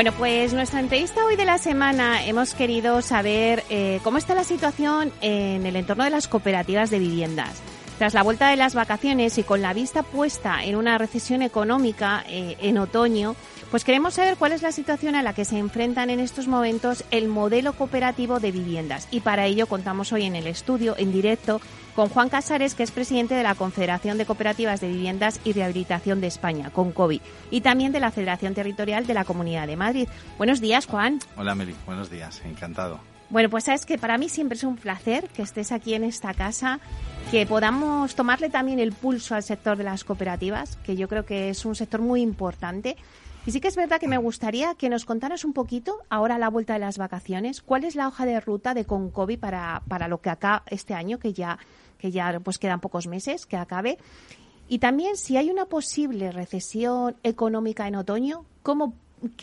Bueno, pues nuestra entrevista hoy de la semana hemos querido saber eh, cómo está la situación en el entorno de las cooperativas de viviendas. Tras la vuelta de las vacaciones y con la vista puesta en una recesión económica eh, en otoño, pues queremos saber cuál es la situación a la que se enfrentan en estos momentos el modelo cooperativo de viviendas. Y para ello contamos hoy en el estudio, en directo, con Juan Casares, que es presidente de la Confederación de Cooperativas de Viviendas y Rehabilitación de España, con COVID, y también de la Federación Territorial de la Comunidad de Madrid. Buenos días, Juan. Hola, Meli. Buenos días. Encantado. Bueno, pues sabes que para mí siempre es un placer que estés aquí en esta casa, que podamos tomarle también el pulso al sector de las cooperativas, que yo creo que es un sector muy importante. Y sí que es verdad que me gustaría que nos contaras un poquito, ahora a la vuelta de las vacaciones, cuál es la hoja de ruta de Concovi para, para lo que acá este año, que ya que ya pues quedan pocos meses que acabe. Y también si hay una posible recesión económica en otoño, ¿cómo,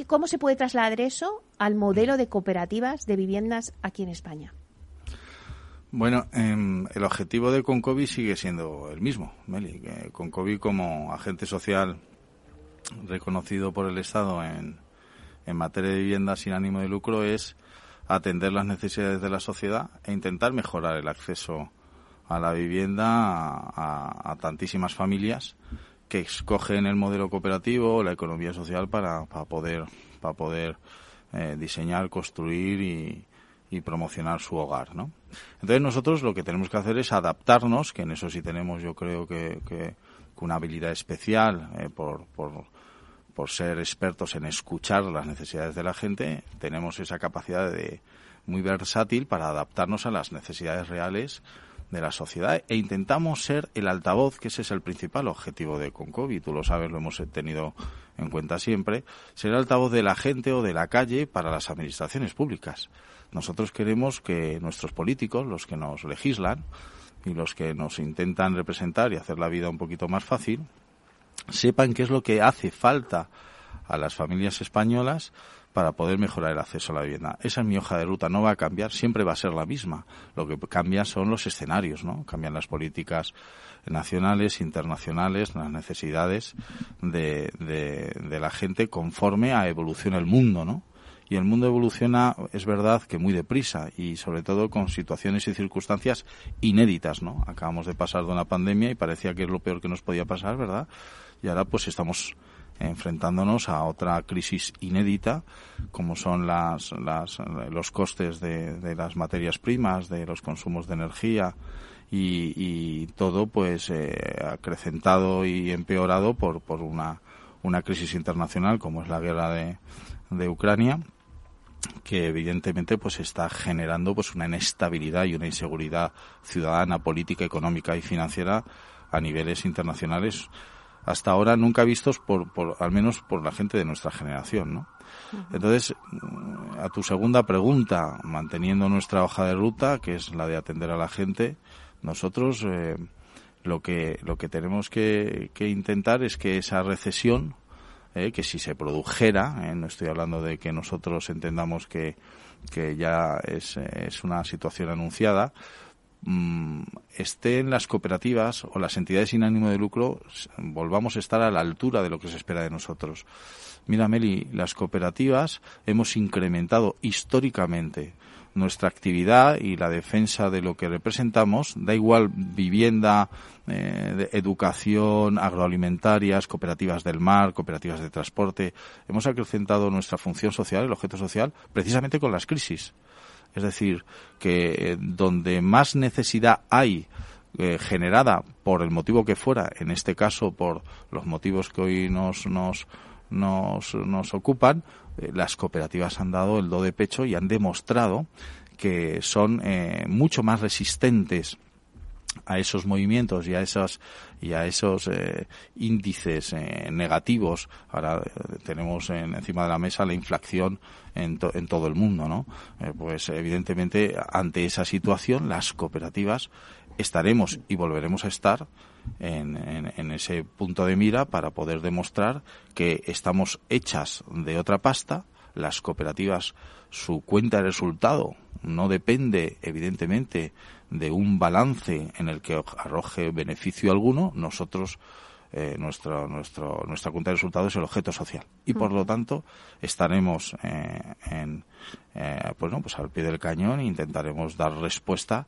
cómo se puede trasladar eso al modelo de cooperativas de viviendas aquí en España? Bueno, em, el objetivo de Concovi sigue siendo el mismo, Meli. Concovi como agente social reconocido por el Estado en, en materia de vivienda sin ánimo de lucro es atender las necesidades de la sociedad e intentar mejorar el acceso a la vivienda a, tantísimas familias que escogen el modelo cooperativo o la economía social para, para poder para poder eh, diseñar, construir y, promocionar su hogar, ¿no? Entonces nosotros lo que tenemos que hacer es adaptarnos, que en eso sí tenemos yo creo que, que, una habilidad especial eh, por, por ser expertos en escuchar las necesidades de la gente, tenemos esa capacidad de muy versátil para adaptarnos a las necesidades reales de la sociedad e intentamos ser el altavoz, que ese es el principal objetivo de Concovi, tú lo sabes, lo hemos tenido en cuenta siempre, ser el altavoz de la gente o de la calle para las administraciones públicas. Nosotros queremos que nuestros políticos, los que nos legislan y los que nos intentan representar y hacer la vida un poquito más fácil, sepan qué es lo que hace falta a las familias españolas para poder mejorar el acceso a la vivienda. Esa es mi hoja de ruta, no va a cambiar, siempre va a ser la misma. Lo que cambia son los escenarios, ¿no? Cambian las políticas nacionales, internacionales, las necesidades de, de, la gente conforme a evoluciona el mundo, ¿no? y el mundo evoluciona, es verdad que muy deprisa y sobre todo con situaciones y circunstancias inéditas, ¿no? Acabamos de pasar de una pandemia y parecía que es lo peor que nos podía pasar, ¿verdad? Y ahora pues estamos enfrentándonos a otra crisis inédita, como son las, las, los costes de, de, las materias primas, de los consumos de energía y, todo pues eh, acrecentado y empeorado por, por una, una crisis internacional como es la guerra de, de Ucrania que evidentemente pues está generando pues una inestabilidad y una inseguridad ciudadana, política, económica y financiera a niveles internacionales hasta ahora nunca vistos por, por al menos por la gente de nuestra generación, ¿no? Entonces, mm, a tu segunda pregunta, manteniendo nuestra hoja de ruta, que es la de atender a la gente, nosotros eh, lo que lo que tenemos que, que intentar es que esa recesión, eh, que si se produjera, eh, no estoy hablando de que nosotros entendamos que, que ya es, es una situación anunciada, Mm, estén las cooperativas o las entidades sin ánimo de lucro, volvamos a estar a la altura de lo que se espera de nosotros. Mira, Meli, las cooperativas hemos incrementado históricamente nuestra actividad y la defensa de lo que representamos, da igual vivienda, eh, educación, agroalimentarias, cooperativas del mar, cooperativas de transporte, hemos acrecentado nuestra función social, el objeto social, precisamente con las crisis. Es decir, que eh, donde más necesidad hay eh, generada por el motivo que fuera, en este caso por los motivos que hoy nos, nos, nos, nos ocupan, eh, las cooperativas han dado el do de pecho y han demostrado que son mucho más resistentes a esos movimientos y a esas y a esos eh, índices eh, negativos ahora eh, tenemos encima de la mesa la inflación en, en todo el mundo no pues evidentemente ante esa situación las cooperativas estaremos y volveremos a estar en, en, ese punto de mira para poder demostrar que estamos hechas de otra pasta las cooperativas su cuenta de resultado no depende evidentemente de un balance en el que arroje beneficio alguno, nosotros eh, nuestro, nuestro, nuestra cuenta de resultados es el objeto social. Y por lo tanto estaremos eh, en, eh, pues, pues al pie del cañón e intentaremos dar respuesta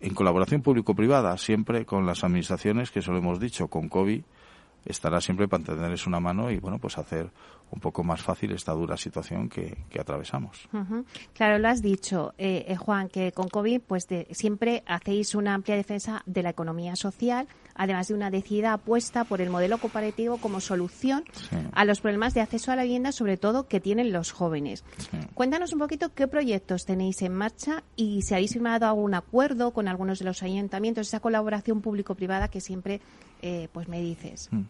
en colaboración público-privada siempre con las administraciones que eso lo hemos dicho con COVID estará siempre para tenderles una mano y bueno pues hacer un poco más fácil esta dura situación que, atravesamos. Claro, lo has dicho, eh, eh, Juan, que con COVID pues siempre hacéis una amplia defensa de la economía social, además de una decidida apuesta por el modelo cooperativo como solución a los problemas de acceso a la vivienda, sobre todo que tienen los jóvenes. Cuéntanos un poquito qué proyectos tenéis en marcha y si habéis firmado algún acuerdo con algunos de los ayuntamientos, esa colaboración público-privada que siempre eh, pues me dices. Mm.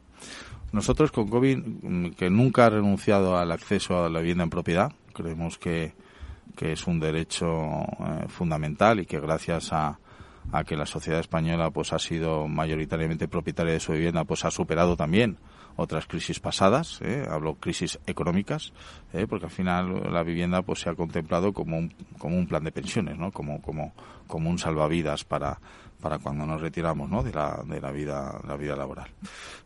Nosotros con COVID, mm, que nunca ha renunciado al acceso a la vivienda en propiedad, creemos que, que es un derecho eh, fundamental y que gracias a, a que la sociedad española pues ha sido mayoritariamente propietaria de su vivienda, pues ha superado también otras crisis pasadas, ¿eh? hablo crisis económicas, ¿eh? porque al final la vivienda pues se ha contemplado como un, como un plan de pensiones, ¿no? como, como, como un salvavidas para, para cuando nos retiramos ¿no? de, la, de la vida la vida laboral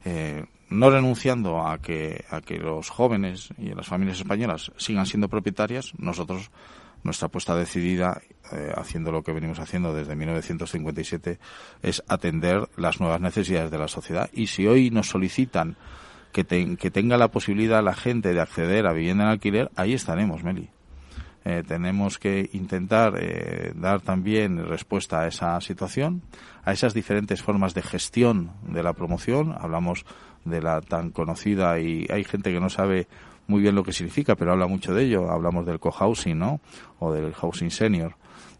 eh, no renunciando a que a que los jóvenes y las familias españolas sigan siendo propietarias nosotros nuestra apuesta decidida eh, haciendo lo que venimos haciendo desde 1957 es atender las nuevas necesidades de la sociedad y si hoy nos solicitan que, que tenga la posibilidad la gente de acceder a vivienda en alquiler ahí estaremos Meli eh, tenemos que intentar eh, dar también respuesta a esa situación, a esas diferentes formas de gestión de la promoción. Hablamos de la tan conocida y hay gente que no sabe muy bien lo que significa, pero habla mucho de ello. Hablamos del cohousing, ¿no? O del housing senior,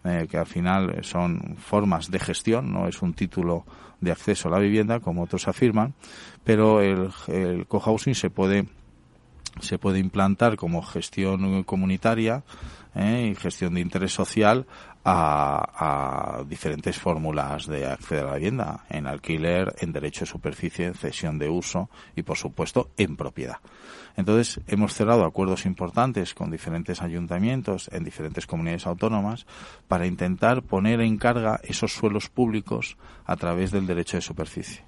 eh, que al final son formas de gestión, no es un título de acceso a la vivienda, como otros afirman, pero el, cohousing se puede se puede implantar como gestión comunitaria ¿eh? y gestión de interés social a, diferentes fórmulas de acceder a la vivienda, en alquiler, en derecho de superficie, en cesión de uso y, por supuesto, en propiedad. Entonces, hemos cerrado acuerdos importantes con diferentes ayuntamientos en diferentes comunidades autónomas para intentar poner en carga esos suelos públicos a través del derecho de superficie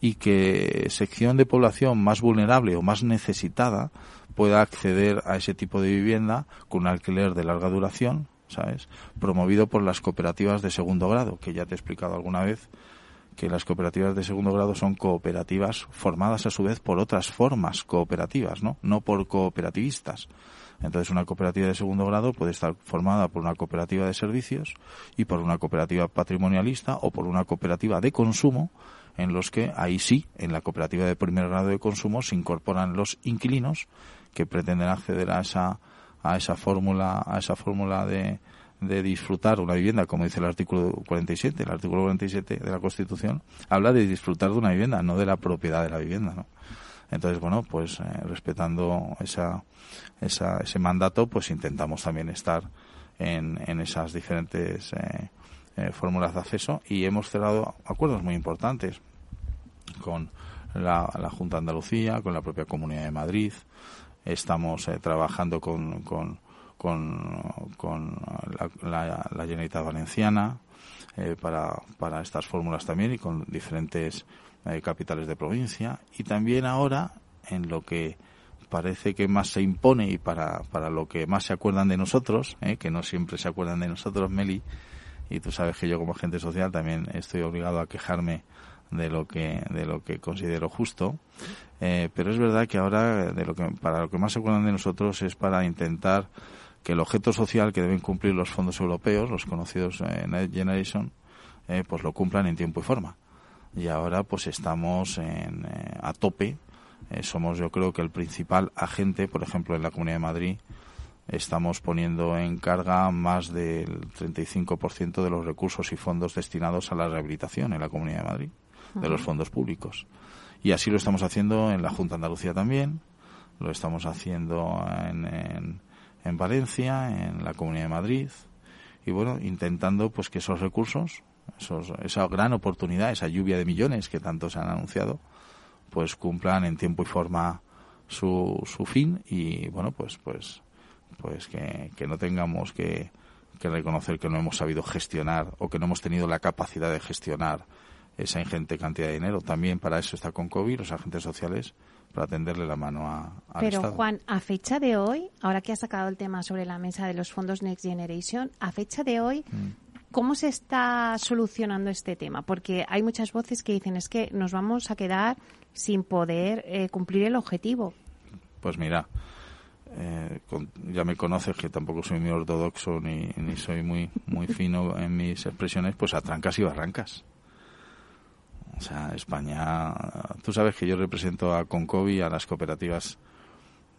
y que sección de población más vulnerable o más necesitada pueda acceder a ese tipo de vivienda con un alquiler de larga duración, ¿sabes? Promovido por las cooperativas de segundo grado, que ya te he explicado alguna vez que las cooperativas de segundo grado son cooperativas formadas a su vez por otras formas cooperativas, ¿no? No por cooperativistas. Entonces, una cooperativa de segundo grado puede estar formada por una cooperativa de servicios y por una cooperativa patrimonialista o por una cooperativa de consumo en los que ahí sí, en la cooperativa de primer grado de consumo, se incorporan los inquilinos que pretenden acceder a esa a esa fórmula a esa fórmula de, de disfrutar una vivienda, como dice el artículo 47. El artículo 47 de la Constitución habla de disfrutar de una vivienda, no de la propiedad de la vivienda, ¿no? Entonces, bueno, pues eh, respetando esa, esa, ese mandato, pues intentamos también estar en, en esas diferentes eh, eh, fórmulas de acceso y hemos cerrado acuerdos muy importantes con la, Junta de Andalucía, con la propia Comunidad de Madrid. Estamos eh, trabajando con, con, con, la, la, Generalitat Valenciana eh, para, para estas fórmulas también y con diferentes capitales de provincia. Y también ahora, en lo que parece que más se impone y para, para lo que más se acuerdan de nosotros, que no siempre se acuerdan de nosotros, Meli, y tú sabes que yo como agente social también estoy obligado a quejarme de lo que de lo que considero justo eh, pero es verdad que ahora de lo que para lo que más se acuerdan de nosotros es para intentar que el objeto social que deben cumplir los fondos europeos, los conocidos en Next Generation, eh, pues lo cumplan en tiempo y forma. Y ahora pues estamos en, eh, a tope. Eh, somos yo creo que el principal agente, por ejemplo, en la Comunidad de Madrid, estamos poniendo en carga más del 35% de los recursos y fondos destinados a la rehabilitación en la Comunidad de Madrid, de los fondos públicos. Y así lo estamos haciendo en la Junta de Andalucía también, lo estamos haciendo en, en, Valencia, en la Comunidad de Madrid, y bueno, intentando pues que esos recursos, esos, esa gran oportunidad, esa lluvia de millones que tanto se han anunciado, pues cumplan en tiempo y forma su, su fin y bueno, pues pues pues que, que no tengamos que, que reconocer que no hemos sabido gestionar o que no hemos tenido la capacidad de gestionar esa ingente cantidad de dinero. También para eso está con COVID, los agentes sociales, para tenderle la mano a, al Pero Juan, a fecha de hoy, ahora que ha sacado el tema sobre la mesa de los fondos Next Generation, a fecha de hoy, mm. ¿cómo se está solucionando este tema? Porque hay muchas voces que dicen es que nos vamos a quedar sin poder eh, cumplir el objetivo. Pues mira, eh, ya me conoces que tampoco soy muy ortodoxo ni, ni soy muy muy fino en mis expresiones, pues a trancas y barrancas. O sea, España, tú sabes que yo represento a Concovi, a las cooperativas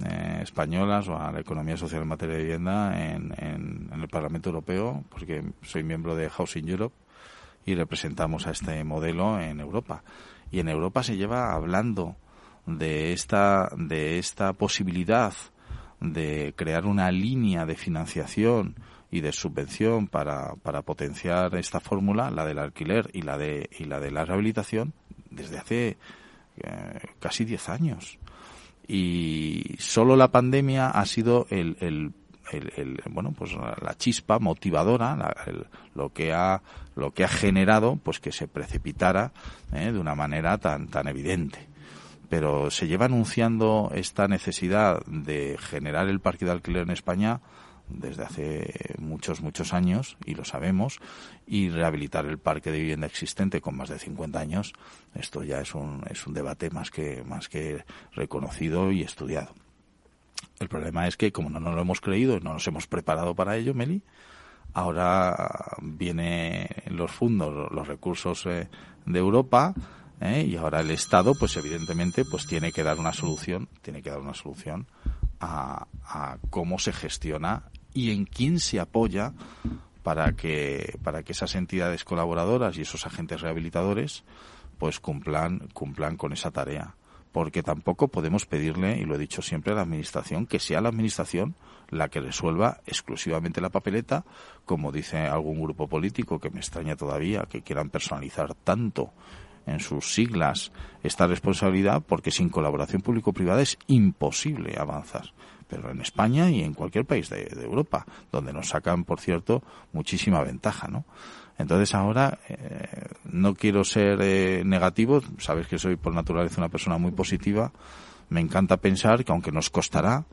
eh, españolas o a la economía social en materia de vivienda en, en, el Parlamento Europeo, porque soy miembro de Housing Europe y representamos a este modelo en Europa. Y en Europa se lleva hablando de esta, de esta posibilidad de crear una línea de financiación y de subvención para, para potenciar esta fórmula, la del alquiler y la de, y la de la rehabilitación, desde hace eh, casi 10 años. Y solo la pandemia ha sido el, el, el, bueno pues la, chispa motivadora lo que ha lo que ha generado pues que se precipitara eh, de una manera tan tan evidente pero se lleva anunciando esta necesidad de generar el parque de alquiler en España desde hace muchos, muchos años, y lo sabemos, y rehabilitar el parque de vivienda existente con más de 50 años, esto ya es un, es un debate más que, más que reconocido y estudiado. El problema es que, como no nos lo hemos creído y no nos hemos preparado para ello, Meli, ahora vienen los fondos, los recursos eh, de Europa, ¿eh? y ahora el Estado, pues evidentemente, pues tiene que dar una solución, tiene que dar una solución a, cómo se gestiona y en quién se apoya para que para que esas entidades colaboradoras y esos agentes rehabilitadores pues cumplan cumplan con esa tarea. Porque tampoco podemos pedirle y lo he dicho siempre a la administración que sea la administración la que resuelva exclusivamente la papeleta como dice algún grupo político que me extraña todavía que quieran personalizar tanto en sus siglas esta responsabilidad porque sin colaboración público-privada es imposible avanzar. Pero en España y en cualquier país de, Europa, donde nos sacan, por cierto, muchísima ventaja, ¿no? Entonces ahora eh, no quiero ser eh, negativo, sabes que soy por naturaleza una persona muy positiva, me encanta pensar que aunque nos costará,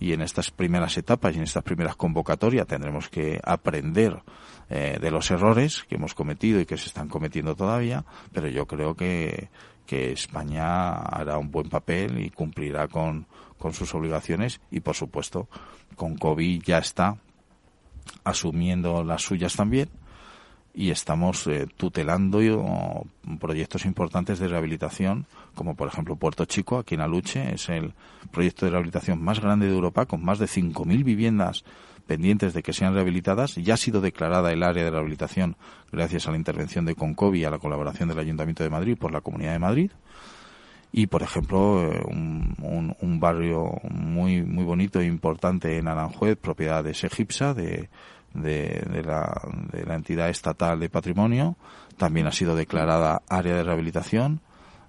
y en estas primeras etapas y en estas primeras convocatorias tendremos que aprender eh, de los errores que hemos cometido y que se están cometiendo todavía, pero yo creo que, que España hará un buen papel y cumplirá con, con sus obligaciones y, por supuesto, con COVID ya está asumiendo las suyas también y estamos eh, tutelando proyectos importantes de rehabilitación, como por ejemplo Puerto Chico, aquí en Aluche, es el proyecto de rehabilitación más grande de Europa, con más de 5.000 viviendas pendientes de que sean rehabilitadas. Ya ha sido declarada el área de rehabilitación gracias a la intervención de Concovi y a la colaboración del Ayuntamiento de Madrid por la Comunidad de Madrid. Y, por ejemplo, eh, un, un, barrio muy, muy bonito e importante en Aranjuez, propiedad de Segipsa, de de, la, de la entidad estatal de patrimonio. También ha sido declarada área de rehabilitación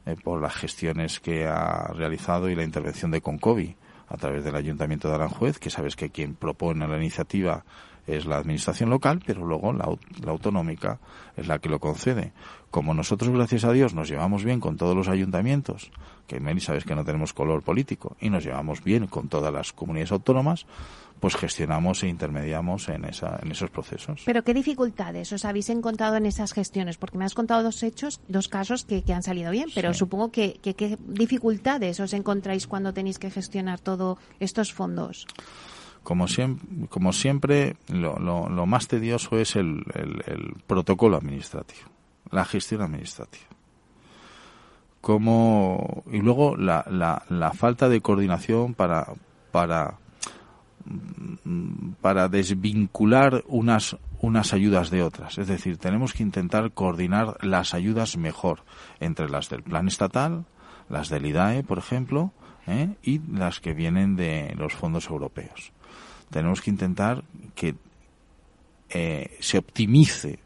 eh, por las gestiones que ha realizado y la intervención de Concovi a través del Ayuntamiento de Aranjuez, que sabes que quien propone la iniciativa es la administración local, pero luego la, la, autonómica es la que lo concede. Como nosotros, gracias a Dios, nos llevamos bien con todos los ayuntamientos, que Meli sabes que no tenemos color político, y nos llevamos bien con todas las comunidades autónomas, pues gestionamos e intermediamos en, esa, en esos procesos. Pero ¿qué dificultades os habéis encontrado en esas gestiones? Porque me has contado dos hechos, dos casos que, han salido bien, pero supongo que, qué dificultades os encontráis cuando tenéis que gestionar todos estos fondos. Como siempre, como siempre lo, lo, más tedioso es el, el, protocolo administrativo, la gestión administrativa. Como, y luego la, la, la falta de coordinación para, para, para desvincular unas unas ayudas de otras. Es decir, tenemos que intentar coordinar las ayudas mejor entre las del plan estatal, las del IDAE, por ejemplo, ¿eh? y las que vienen de los fondos europeos. Tenemos que intentar que eh, se optimice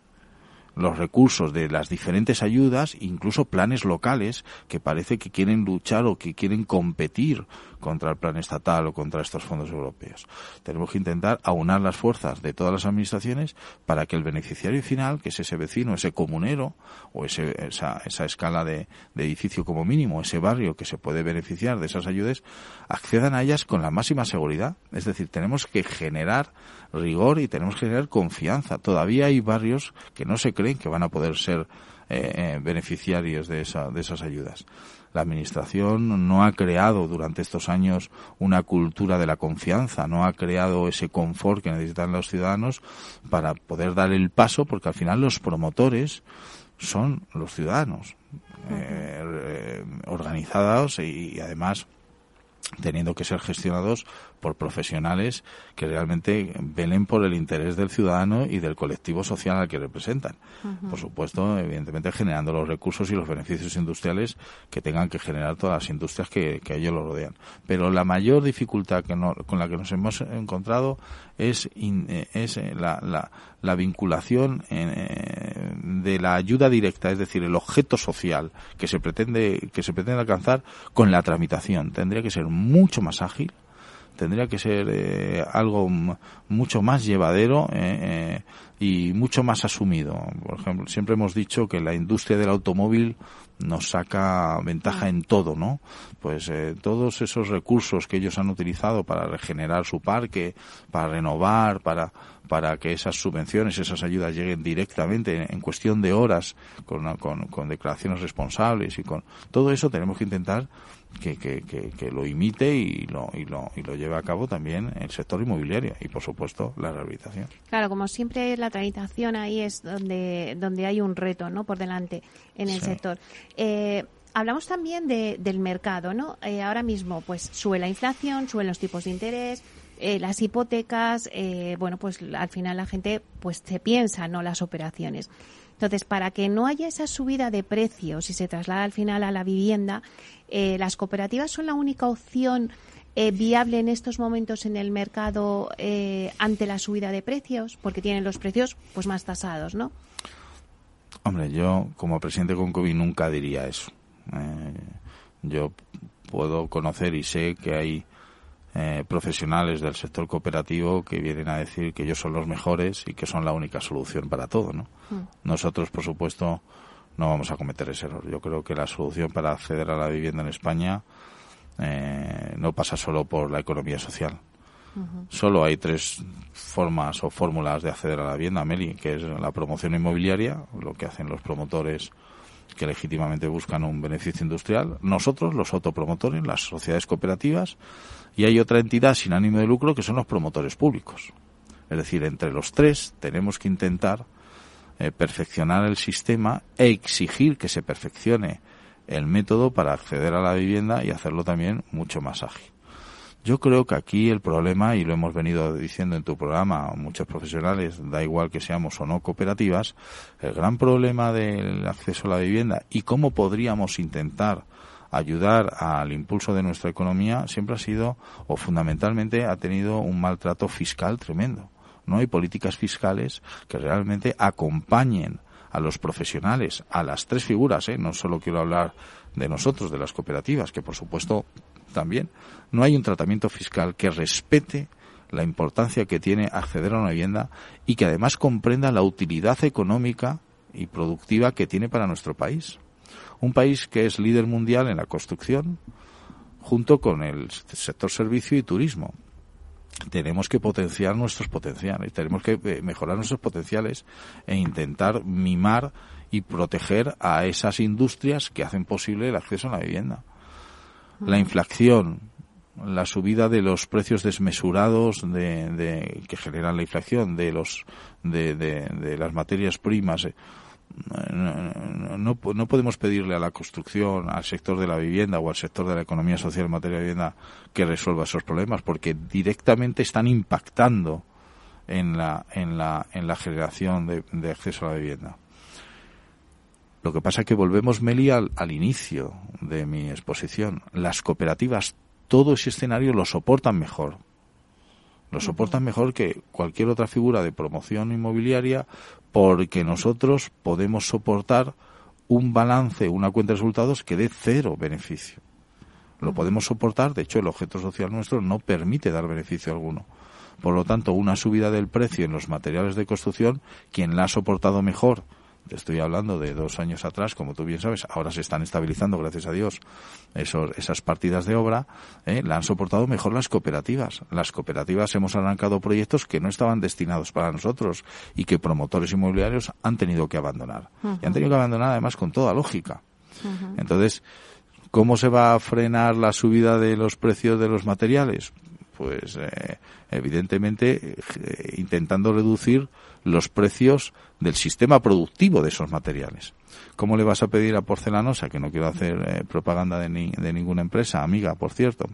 los recursos de las diferentes ayudas, incluso planes locales que parece que quieren luchar o que quieren competir contra el plan estatal o contra estos fondos europeos. Tenemos que intentar aunar las fuerzas de todas las administraciones para que el beneficiario final, que es ese vecino, ese comunero o ese, esa, esa escala de, de edificio como mínimo, ese barrio que se puede beneficiar de esas ayudas, accedan a ellas con la máxima seguridad. Es decir, tenemos que generar rigor y tenemos que generar confianza. Todavía hay barrios que no se creen que van a poder ser eh, eh, beneficiarios de, esa, de esas ayudas. La Administración no ha creado durante estos años una cultura de la confianza, no ha creado ese confort que necesitan los ciudadanos para poder dar el paso, porque al final los promotores son los ciudadanos eh, organizados y además teniendo que ser gestionados por profesionales que realmente velen por el interés del ciudadano y del colectivo social al que representan. Por supuesto, evidentemente generando los recursos y los beneficios industriales que tengan que generar todas las industrias que, que a ellos lo rodean. Pero la mayor dificultad que con la que nos hemos encontrado es, eh, es eh, la, la, la vinculación eh, de la ayuda directa, es decir, el objeto social que se pretende que se pretende alcanzar con la tramitación. Tendría que ser mucho más ágil, tendría que ser eh, algo mucho más llevadero eh, eh, y mucho más asumido. Por ejemplo, siempre hemos dicho que la industria del automóvil nos saca ventaja en todo, ¿no? Pues todos esos recursos que ellos han utilizado para regenerar su parque, para renovar, para para que esas subvenciones, esas ayudas lleguen directamente en, cuestión de horas con, con, con declaraciones responsables y con todo eso tenemos que intentar que, que, que, lo imite y lo, y, lo, y lo lleve a cabo también el sector inmobiliario y, por supuesto, la rehabilitación. Claro, como siempre, la tramitación ahí es donde, donde hay un reto ¿no? por delante en el sector. Eh, hablamos también de, del mercado, ¿no? Eh, ahora mismo, pues sube la inflación, suben los tipos de interés, eh, las hipotecas, eh, bueno, pues al final la gente pues se piensa, ¿no? Las operaciones. Entonces, para que no haya esa subida de precios y se traslada al final a la vivienda, eh, las cooperativas son la única opción eh, viable en estos momentos en el mercado eh, ante la subida de precios, porque tienen los precios pues más tasados, ¿no? Hombre, yo como presidente con COVID nunca diría eso. yo puedo conocer y sé que hay eh, profesionales del sector cooperativo que vienen a decir que ellos son los mejores y que son la única solución para todo, ¿no? Mm. Nosotros, por supuesto, no vamos a cometer ese error. Yo creo que la solución para acceder a la vivienda en España eh, no pasa solo por la economía social. Solo hay tres formas o fórmulas de acceder a la vivienda, Meli, que es la promoción inmobiliaria, lo que hacen los promotores que legítimamente buscan un beneficio industrial, nosotros, los autopromotores, las sociedades cooperativas, y hay otra entidad sin ánimo de lucro que son los promotores públicos. Es decir, entre los tres tenemos que intentar eh, perfeccionar el sistema e exigir que se perfeccione el método para acceder a la vivienda y hacerlo también mucho más ágil. Yo creo que aquí el problema, y lo hemos venido diciendo en tu programa, muchos profesionales, da igual que seamos o no cooperativas, el gran problema del acceso a la vivienda y cómo podríamos intentar ayudar al impulso de nuestra economía siempre ha sido o fundamentalmente ha tenido un maltrato fiscal tremendo. No hay políticas fiscales que realmente acompañen a los profesionales, a las tres figuras, ¿eh? no solo quiero hablar de nosotros, de las cooperativas, que por supuesto también, no hay un tratamiento fiscal que respete la importancia que tiene acceder a una vivienda y que además comprenda la utilidad económica y productiva que tiene para nuestro país. Un país que es líder mundial en la construcción, junto con el sector servicio y turismo. Tenemos que potenciar nuestros potenciales, tenemos que eh, mejorar nuestros potenciales e intentar mimar y proteger a esas industrias que hacen posible el acceso a la vivienda. La inflación la subida de los precios desmesurados de, que generan la inflación de los de, de, las materias primas eh, no, no, podemos pedirle a la construcción, al sector de la vivienda o al sector de la economía social en materia de vivienda que resuelva esos problemas, porque directamente están impactando en la, en la, en la generación de, de acceso a la vivienda. Lo que pasa es que volvemos, Meli, al, al, inicio de mi exposición. Las cooperativas, todo ese escenario lo soportan mejor. Lo soportan mejor que cualquier otra figura de promoción inmobiliaria porque nosotros podemos soportar un balance, una cuenta de resultados que dé cero beneficio. Lo podemos soportar, de hecho el objeto social nuestro no permite dar beneficio alguno. Por lo tanto, una subida del precio en los materiales de construcción, quien la ha soportado mejor te estoy hablando de dos años atrás, como tú bien sabes, ahora se están estabilizando, gracias a Dios, esos, esas partidas de obra, ¿eh? la han soportado mejor las cooperativas. Las cooperativas hemos arrancado proyectos que no estaban destinados para nosotros y que promotores inmobiliarios han tenido que abandonar. Y han tenido que abandonar además con toda lógica. Entonces, ¿cómo se va a frenar la subida de los precios de los materiales? Pues eh, evidentemente eh, intentando reducir los precios del sistema productivo de esos materiales. ¿Cómo le vas a pedir a Porcelanosa, que no quiero hacer eh, propaganda de, de ninguna empresa, amiga, por cierto,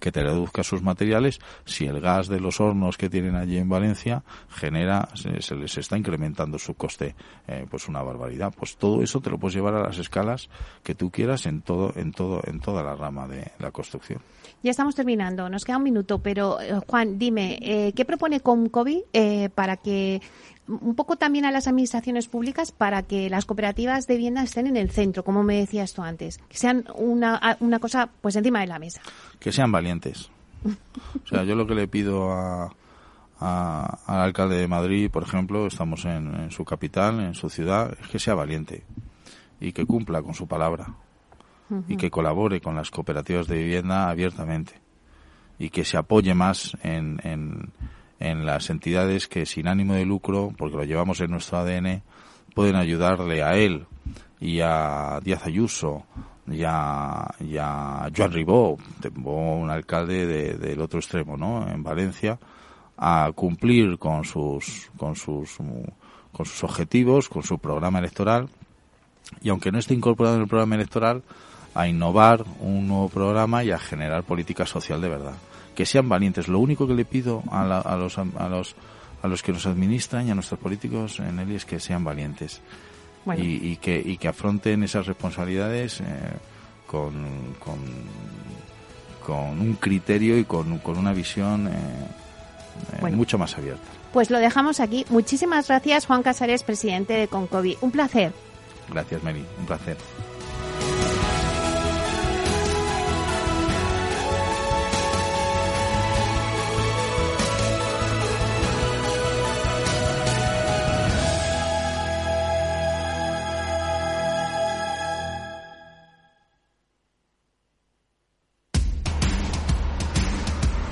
que te reduzca sus materiales si el gas de los hornos que tienen allí en Valencia genera se, les está incrementando su coste eh, pues una barbaridad pues todo eso te lo puedes llevar a las escalas que tú quieras en todo en todo en toda la rama de la construcción ya estamos terminando nos queda un minuto pero eh, Juan dime eh, qué propone Comcovi eh, para que un poco también a las administraciones públicas para que las cooperativas de vivienda estén en el centro, como me decías tú antes, que sean una, una cosa pues encima de la mesa. Que sean valientes. O sea, yo lo que le pido a, al alcalde de Madrid, por ejemplo, estamos en, su capital, en su ciudad, es que sea valiente y que cumpla con su palabra y que colabore con las cooperativas de vivienda abiertamente y que se apoye más en, en las entidades que sin ánimo de lucro, porque lo llevamos en nuestro ADN, pueden ayudarle a él y a Díaz Ayuso y a, y a Joan Ribó, un alcalde del otro extremo, ¿no? En Valencia, a cumplir con sus, con sus, con sus objetivos, con su programa electoral, y aunque no esté incorporado en el programa electoral, a innovar un nuevo programa y a generar política social de verdad que sean valientes. Lo único que le pido a, los, a, los, a los que nos administran y a nuestros políticos en él es que sean valientes y, que, y que afronten esas responsabilidades eh, con, con, con, un criterio y con, con una visión eh, eh, mucho más abierta. Pues lo dejamos aquí. Muchísimas gracias, Juan Casares, presidente de Concovi. Un placer. Gracias, Meli. Un placer.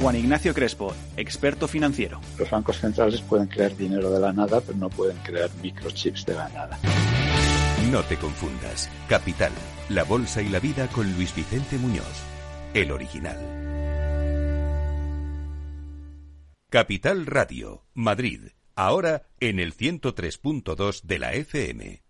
Juan Ignacio Crespo, experto financiero. Los bancos centrales pueden crear dinero de la nada, pero no pueden crear microchips de la nada. No te confundas. Capital, la bolsa y la vida con Luis Vicente Muñoz, el original. Capital Radio, Madrid, ahora en el 103.2 de la FM.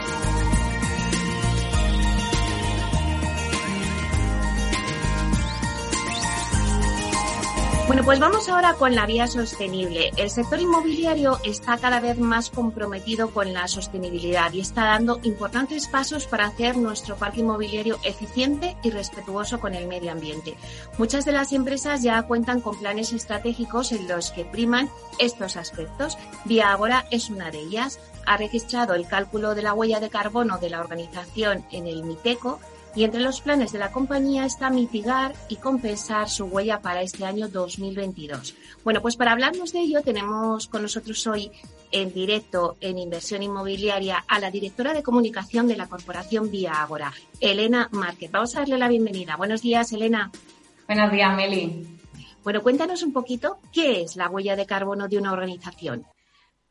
Bueno, pues vamos ahora con la vía sostenible. El sector inmobiliario está cada vez más comprometido con la sostenibilidad y está dando importantes pasos para hacer nuestro parque inmobiliario eficiente y respetuoso con el medio ambiente. Muchas de las empresas ya cuentan con planes estratégicos en los que priman estos aspectos. Vía Agora es una de ellas. Ha registrado el cálculo de la huella de carbono de la organización en el MITECO y entre los planes de la compañía está mitigar y compensar su huella para este año 2022. Bueno, pues para hablarnos de ello tenemos con nosotros hoy en directo en inversión inmobiliaria a la directora de comunicación de la corporación Vía Agora, Elena Márquez. Vamos a darle la bienvenida. Buenos días, Elena. Buenos días, Meli. Bueno, cuéntanos un poquito qué es la huella de carbono de una organización.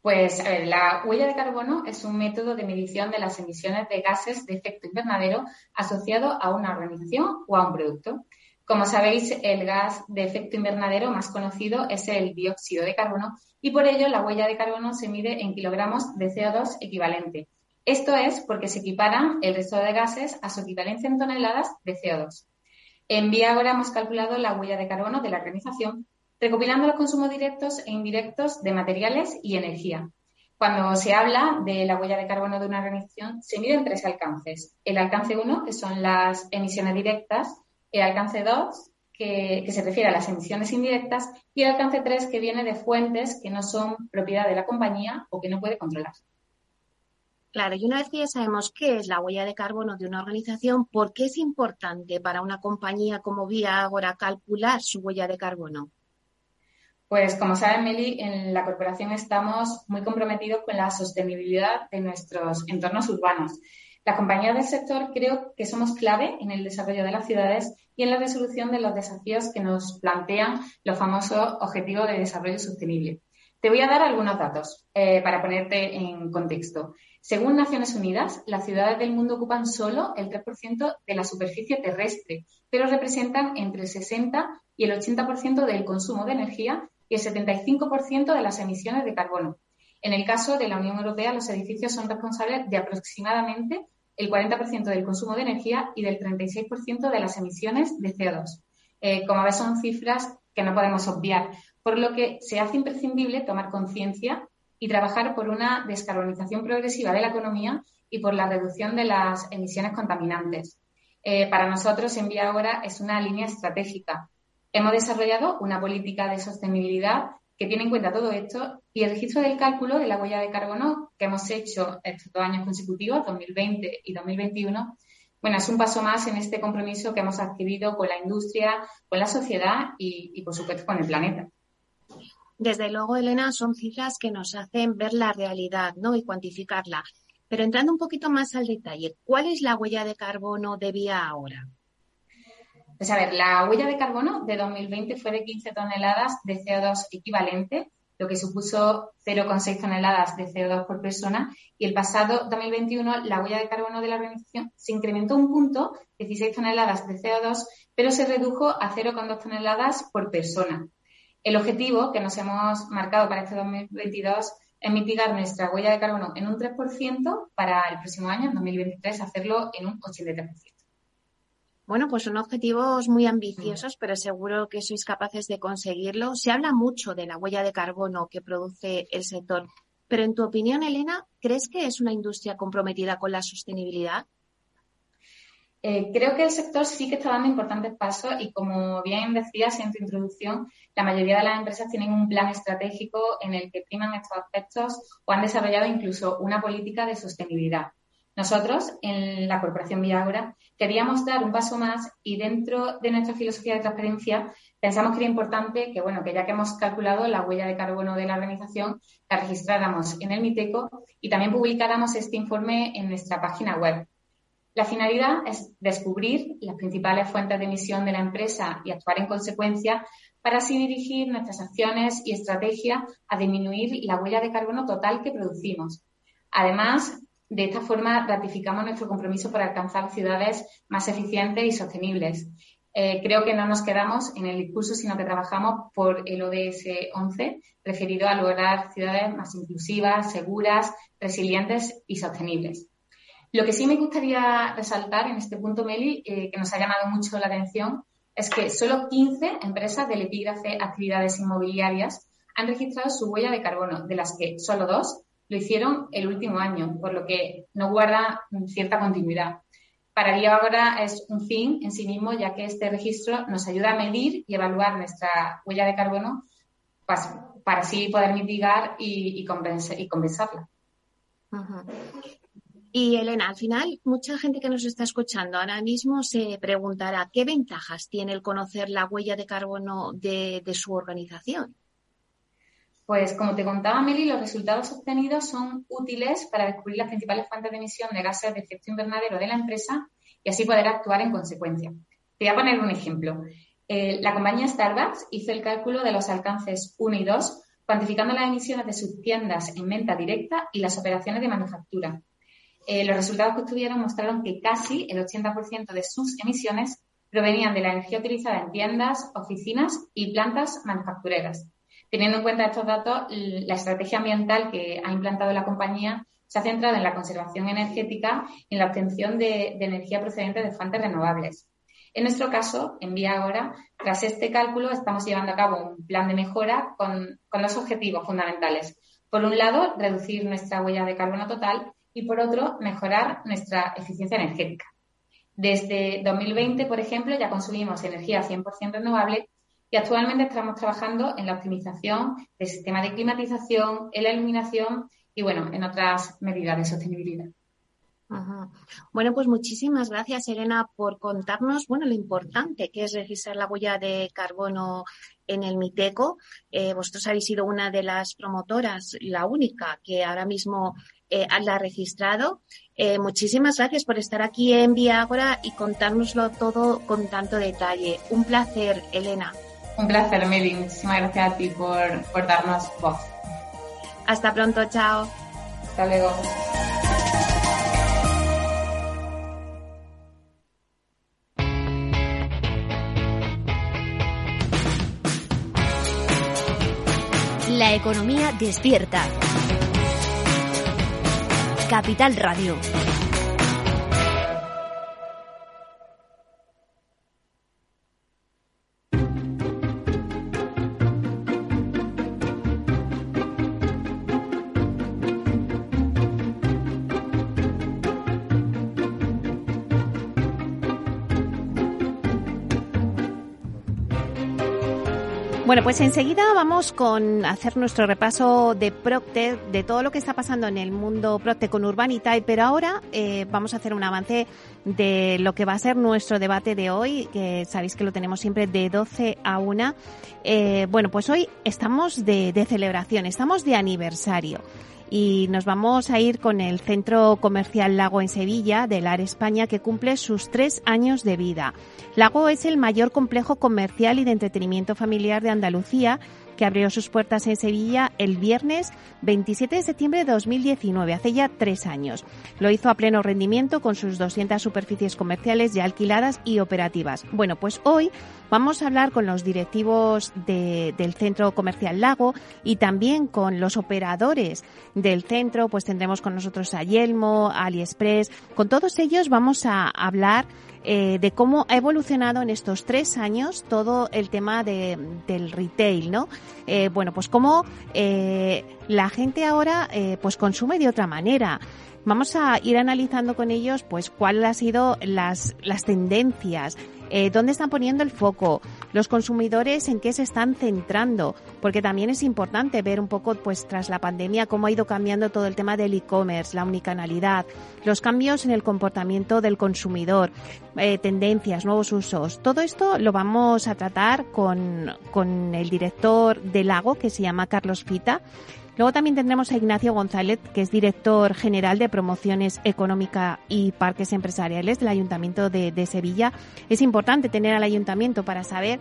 Pues la huella de carbono es un método de medición de las emisiones de gases de efecto invernadero asociado a una organización o a un producto. Como sabéis, el gas de efecto invernadero más conocido es el dióxido de carbono y por ello la huella de carbono se mide en kilogramos de CO2 equivalente. Esto es porque se equiparan el resto de gases a su equivalencia en toneladas de CO2. En Viagora hemos calculado la huella de carbono de la organización recopilando los consumos directos e indirectos de materiales y energía. Cuando se habla de la huella de carbono de una organización, se miden tres alcances. El alcance 1, que son las emisiones directas, el alcance 2, que, se refiere a las emisiones indirectas, y el alcance 3, que viene de fuentes que no son propiedad de la compañía o que no puede controlar. Claro, y una vez que ya sabemos qué es la huella de carbono de una organización, ¿por qué es importante para una compañía como Vía Agora calcular su huella de carbono? Pues como saben, Meli, en la corporación estamos muy comprometidos con la sostenibilidad de nuestros entornos urbanos. Las compañías del sector creo que somos clave en el desarrollo de las ciudades y en la resolución de los desafíos que nos plantean los famosos Objetivos de Desarrollo Sostenible. Te voy a dar algunos datos eh, para ponerte en contexto. Según Naciones Unidas, las ciudades del mundo ocupan solo el 3% de la superficie terrestre, pero representan entre el 60 y el 80% del consumo de energía y el 75% de las emisiones de carbono. En el caso de la Unión Europea, los edificios son responsables de aproximadamente el 40% del consumo de energía y del 36% de las emisiones de CO2. Eh, como ves, son cifras que no podemos obviar, por lo que se hace imprescindible tomar conciencia y trabajar por una descarbonización progresiva de la economía y por la reducción de las emisiones contaminantes. Eh, para nosotros, en Vía Ahora es una línea estratégica Hemos desarrollado una política de sostenibilidad que tiene en cuenta todo esto y el registro del cálculo de la huella de carbono que hemos hecho estos dos años consecutivos, 2020 y 2021, bueno, es un paso más en este compromiso que hemos adquirido con la industria, con la sociedad y, y por supuesto, con el planeta. Desde luego, Elena, son cifras que nos hacen ver la realidad ¿no? y cuantificarla. Pero entrando un poquito más al detalle, ¿cuál es la huella de carbono de vía ahora? Pues a ver, la huella de carbono de 2020 fue de 15 toneladas de CO2 equivalente, lo que supuso 0,6 toneladas de CO2 por persona. Y el pasado 2021 la huella de carbono de la organización se incrementó un punto, 16 toneladas de CO2, pero se redujo a 0,2 toneladas por persona. El objetivo que nos hemos marcado para este 2022 es mitigar nuestra huella de carbono en un 3% para el próximo año, en 2023, hacerlo en un 83%. Bueno, pues son objetivos muy ambiciosos, pero seguro que sois capaces de conseguirlo. Se habla mucho de la huella de carbono que produce el sector, pero en tu opinión, Elena, ¿crees que es una industria comprometida con la sostenibilidad? Eh, creo que el sector sí que está dando importantes pasos y como bien decías en tu introducción, la mayoría de las empresas tienen un plan estratégico en el que priman estos aspectos o han desarrollado incluso una política de sostenibilidad. Nosotros, en la Corporación Viagra, queríamos dar un paso más y dentro de nuestra filosofía de transparencia pensamos que era importante que, bueno, que ya que hemos calculado la huella de carbono de la organización, la registráramos en el MITECO y también publicáramos este informe en nuestra página web. La finalidad es descubrir las principales fuentes de emisión de la empresa y actuar en consecuencia para así dirigir nuestras acciones y estrategias a disminuir la huella de carbono total que producimos. Además, de esta forma ratificamos nuestro compromiso para alcanzar ciudades más eficientes y sostenibles. Eh, creo que no nos quedamos en el discurso, sino que trabajamos por el ODS 11, referido a lograr ciudades más inclusivas, seguras, resilientes y sostenibles. Lo que sí me gustaría resaltar en este punto, Meli, eh, que nos ha llamado mucho la atención, es que solo 15 empresas del epígrafe actividades inmobiliarias han registrado su huella de carbono, de las que solo dos lo hicieron el último año, por lo que no guarda cierta continuidad. Para Vía ahora es un fin en sí mismo, ya que este registro nos ayuda a medir y evaluar nuestra huella de carbono para así poder mitigar y, compensarla. Y Elena, al final, mucha gente que nos está escuchando ahora mismo se preguntará qué ventajas tiene el conocer la huella de carbono de, su organización. Pues como te contaba Meli, los resultados obtenidos son útiles para descubrir las principales fuentes de emisión de gases de efecto invernadero de la empresa y así poder actuar en consecuencia. Te voy a poner un ejemplo. Eh, la compañía Starbucks hizo el cálculo de los alcances 1 y 2, cuantificando las emisiones de sus tiendas en venta directa y las operaciones de manufactura. Eh, los resultados que obtuvieron mostraron que casi el 80% de sus emisiones provenían de la energía utilizada en tiendas, oficinas y plantas manufactureras. Teniendo en cuenta estos datos, la estrategia ambiental que ha implantado la compañía se ha centrado en la conservación energética y en la obtención de, energía procedente de fuentes renovables. En nuestro caso, en Vía Ahora, tras este cálculo, estamos llevando a cabo un plan de mejora con, con dos objetivos fundamentales. Por un lado, reducir nuestra huella de carbono total y por otro, mejorar nuestra eficiencia energética. Desde 2020, por ejemplo, ya consumimos energía 100% renovable y actualmente estamos trabajando en la optimización del sistema de climatización, en la iluminación y, bueno, en otras medidas de sostenibilidad. Bueno, pues muchísimas gracias, Elena, por contarnos, bueno, lo importante que es registrar la huella de carbono en el MITECO. Eh, vosotros habéis sido una de las promotoras, la única que ahora mismo eh, la ha registrado. Eh, muchísimas gracias por estar aquí en Viagora y contárnoslo todo con tanto detalle. Un placer, Elena. Un placer, Meli. Muchísimas gracias a ti por, por darnos voz. Hasta pronto, chao. Hasta luego. La economía despierta. Capital Radio. Bueno, pues enseguida vamos con hacer nuestro repaso de Procter, de todo lo que está pasando en el mundo Procter con Urbanita, pero ahora eh, vamos a hacer un avance de lo que va a ser nuestro debate de hoy, que sabéis que lo tenemos siempre de 12 a 1. Eh, bueno, pues hoy estamos de celebración, estamos de aniversario y nos vamos a ir con el Centro Comercial Lago en Sevilla, del AR España, que cumple sus tres años de vida. Lago es el mayor complejo comercial y de entretenimiento familiar de Andalucía que abrió sus puertas en Sevilla el viernes 27 de septiembre de 2019, hace ya tres años. Lo hizo a pleno rendimiento con sus 200 superficies comerciales ya alquiladas y operativas. Bueno, pues hoy vamos a hablar con los directivos del Centro Comercial Lago y también con los operadores del centro, pues tendremos con nosotros a Yelmo, AliExpress, con todos ellos vamos a hablar eh, de cómo ha evolucionado en estos tres años todo el tema de, del retail, ¿no? Eh, bueno, pues cómo eh, la gente ahora pues consume de otra manera. Vamos a ir analizando con ellos pues cuáles han sido las, las tendencias, eh, dónde están poniendo el foco, los consumidores en qué se están centrando, porque también es importante ver un poco, pues tras la pandemia, cómo ha ido cambiando todo el tema del e-commerce, la unicanalidad, los cambios en el comportamiento del consumidor, eh, tendencias, nuevos usos. Todo esto lo vamos a tratar con, con el director del Lago, que se llama Carlos Fita Luego también tendremos a Ignacio González, que es director general de promociones económica y parques empresariales del Ayuntamiento de, de Sevilla. Es importante tener al ayuntamiento para saber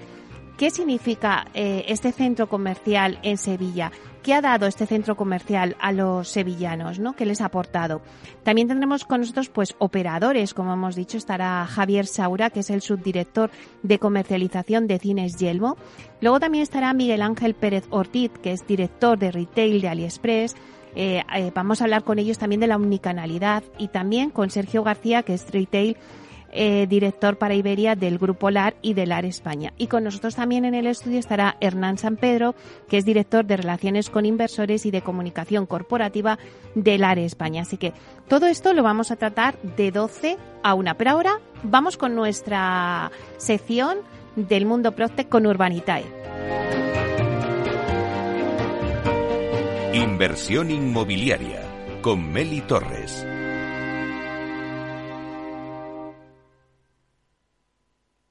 ¿Qué significa eh, este centro comercial en Sevilla? ¿Qué ha dado este centro comercial a los sevillanos? ¿no? ¿Qué les ha aportado? También tendremos con nosotros pues operadores, como hemos dicho, estará Javier Saura, que es el subdirector de comercialización de Cines Yelmo. Luego también estará Miguel Ángel Pérez Ortiz, que es director de retail de AliExpress. Eh, eh, vamos a hablar con ellos también de la unicanalidad y también con Sergio García, que es retail eh, director para Iberia del Grupo LAR y de LAR España. Y con nosotros también en el estudio estará Hernán San Pedro, que es director de Relaciones con Inversores y de Comunicación Corporativa de LAR España. Así que todo esto lo vamos a tratar de 12 a 1. Pero ahora vamos con nuestra sección del mundo Proctec con Urbanitae. Inversión inmobiliaria con Meli Torres.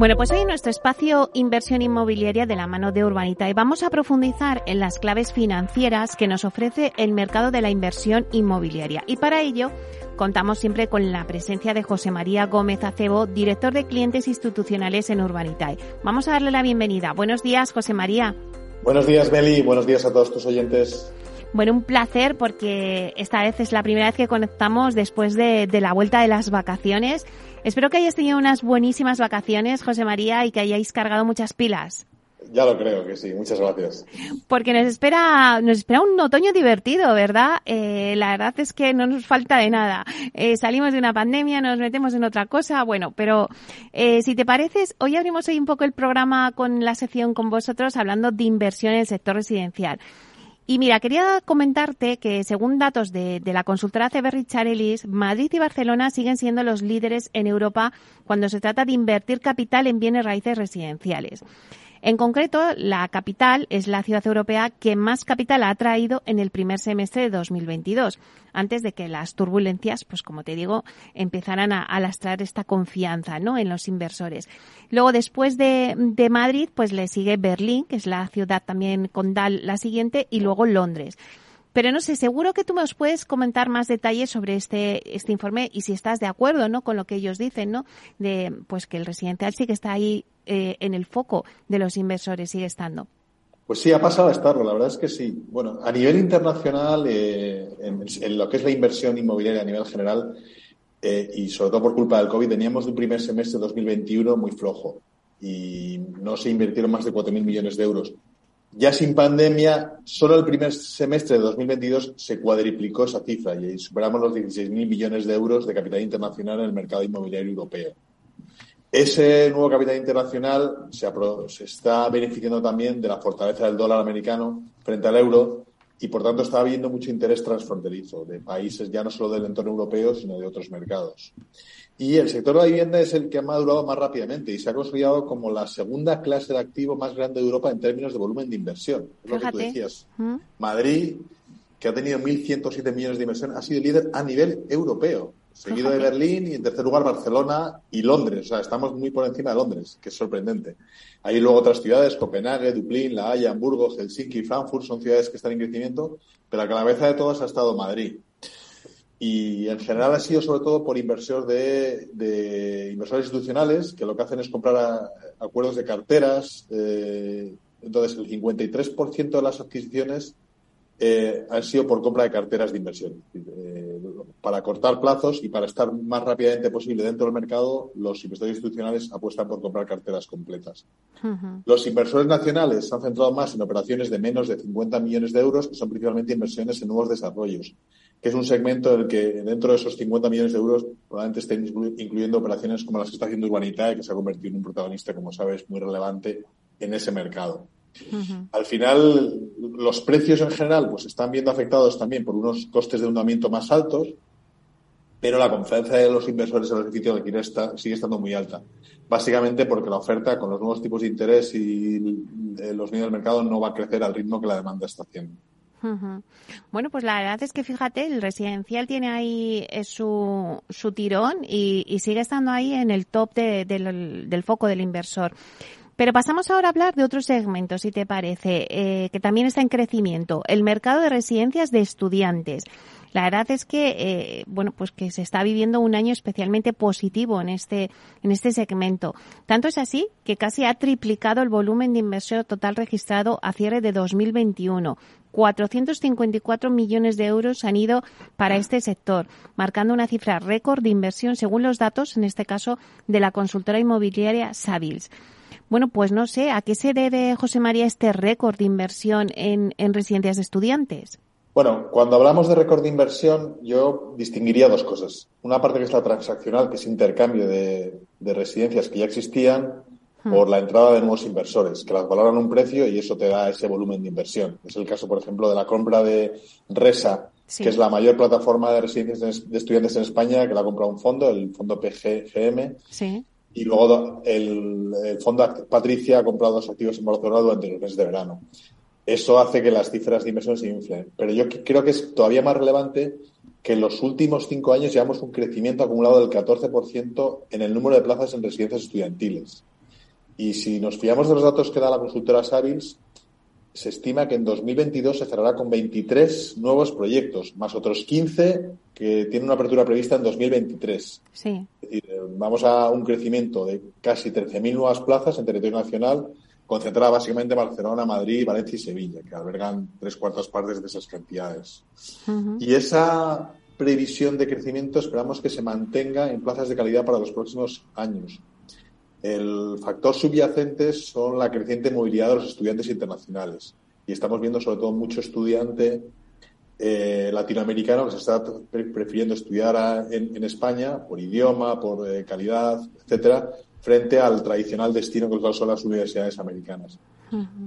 Bueno, pues hoy en nuestro espacio Inversión Inmobiliaria de la mano de Urbanita y vamos a profundizar en las claves financieras que nos ofrece el mercado de la inversión inmobiliaria. Y para ello contamos siempre con la presencia de José María Gómez Acebo, director de clientes institucionales en Urbanitae. Vamos a darle la bienvenida. Buenos días, José María. Buenos días, Beli. Buenos días a todos tus oyentes. Bueno, un placer porque esta vez es la primera vez que conectamos después de, de la vuelta de las vacaciones Espero que hayáis tenido unas buenísimas vacaciones, José María, y que hayáis cargado muchas pilas. Ya lo creo que sí, muchas gracias. Porque nos espera, nos espera un otoño divertido, ¿verdad? Eh, la verdad es que no nos falta de nada. Eh, salimos de una pandemia, nos metemos en otra cosa, bueno, pero eh, si te pareces, hoy abrimos hoy un poco el programa con la sección con vosotros hablando de inversión en el sector residencial. Y mira, quería comentarte que según datos de, la consultora CB Richard Ellis, Madrid y Barcelona siguen siendo los líderes en Europa cuando se trata de invertir capital en bienes raíces residenciales. En concreto, la capital es la ciudad europea que más capital ha atraído en el primer semestre de 2022, antes de que las turbulencias, pues como te digo, empezaran a, alastrar esta confianza ¿no? en los inversores. Luego, después de, de Madrid, pues le sigue Berlín, que es la ciudad también condal la siguiente, y luego Londres. Pero no sé, seguro que tú nos puedes comentar más detalles sobre este, este informe y si estás de acuerdo, ¿no? Con lo que ellos dicen, ¿no? De, pues que el residencial sí que está ahí eh, en el foco de los inversores, sigue estando. Pues sí, ha pasado a estarlo, la verdad es que sí. Bueno, a nivel internacional, eh, en, lo que es la inversión inmobiliaria a nivel general, eh, y sobre todo por culpa del COVID, teníamos un primer semestre de 2021 muy flojo y no se invirtieron más de 4.000 millones de euros. Ya sin pandemia, solo el primer semestre de 2022 se cuadriplicó esa cifra y superamos los 16.000 millones de euros de capital internacional en el mercado inmobiliario europeo. Ese nuevo capital internacional se, se, está beneficiando también de la fortaleza del dólar americano frente al euro y, por tanto, está habiendo mucho interés transfronterizo de países ya no solo del entorno europeo, sino de otros mercados. Y el sector de la vivienda es el que ha madurado más rápidamente y se ha consolidado como la segunda clase de activo más grande de Europa en términos de volumen de inversión. Es lo que tú decías. Mm. Madrid, que ha tenido 1.107 millones de inversión, ha sido líder a nivel europeo, seguido de Berlín y en tercer lugar Barcelona y Londres. O sea, estamos muy por encima de Londres, que es sorprendente. Hay luego otras ciudades, Copenhague, Dublín, La Haya, Hamburgo, Helsinki, Frankfurt, son ciudades que están en crecimiento, pero a la cabeza de todas ha estado Madrid y en general ha sido sobre todo por inversores de, inversores institucionales que lo que hacen es comprar acuerdos de carteras. Eh, entonces, el 53% de las adquisiciones eh, han sido por compra de carteras de inversión. Eh, para cortar plazos y para estar más rápidamente posible dentro del mercado, los inversores institucionales apuestan por comprar carteras completas. Los inversores nacionales se han centrado más en operaciones de menos de 50 millones de euros, que son principalmente inversiones en nuevos desarrollos que es un segmento en el que dentro de esos 50 millones de euros probablemente estén incluyendo operaciones como las que está haciendo Urbanitae, que se ha convertido en un protagonista, como sabes, muy relevante en ese mercado. Al final, los precios en general pues están viendo afectados también por unos costes de hundimiento más altos pero la confianza de los inversores en el edificio de alquiler está, sigue estando muy alta. Básicamente porque la oferta con los nuevos tipos de interés y los niveles del mercado no va a crecer al ritmo que la demanda está haciendo. Bueno, pues la verdad es que fíjate, el residencial tiene ahí eh, su, su tirón y, sigue estando ahí en el top del, foco del inversor. Pero pasamos ahora a hablar de otro segmento, si te parece, eh, que también está en crecimiento, el mercado de residencias de estudiantes. La verdad es que, eh, bueno, pues que se está viviendo un año especialmente positivo en este, en este segmento. Tanto es así que casi ha triplicado el volumen de inversión total registrado a cierre de 2021. 454 millones de euros han ido para este sector, marcando una cifra récord de inversión según los datos, en este caso, de la consultora inmobiliaria Savils. Bueno, pues no sé, ¿a qué se debe, José María, este récord de inversión en, en residencias de estudiantes? Bueno, cuando hablamos de récord de inversión, yo distinguiría dos cosas. Una parte que es la transaccional, que es intercambio de, residencias que ya existían. Por la entrada de nuevos inversores, que las valoran un precio y eso te da ese volumen de inversión. Es el caso, por ejemplo, de la compra de Resa, que es la mayor plataforma de residencias de estudiantes en España, que la ha comprado un fondo, el fondo PGGM. Sí. Y luego el, el fondo Patricia ha comprado dos activos en Barcelona durante los meses de verano eso hace que las cifras de inversión se inflen. Pero yo creo que es todavía más relevante que en los últimos cinco años llevamos un crecimiento acumulado del 14% en el número de plazas en residencias estudiantiles. Y si nos fiamos de los datos que da la consultora Savils, se estima que en 2022 se cerrará con 23 nuevos proyectos, más otros 15 que tienen una apertura prevista en 2023. Sí. Es decir, vamos a un crecimiento de casi 13.000 nuevas plazas en territorio nacional concentrada básicamente en Barcelona, Madrid, Valencia y Sevilla, que albergan tres cuartas partes de esas cantidades. Y esa previsión de crecimiento esperamos que se mantenga en plazas de calidad para los próximos años. El factor subyacente son la creciente movilidad de los estudiantes internacionales. Y estamos viendo sobre todo mucho estudiante eh, latinoamericano que se está prefiriendo estudiar en, España por idioma, por eh, calidad, etcétera, frente al tradicional destino que son las universidades americanas.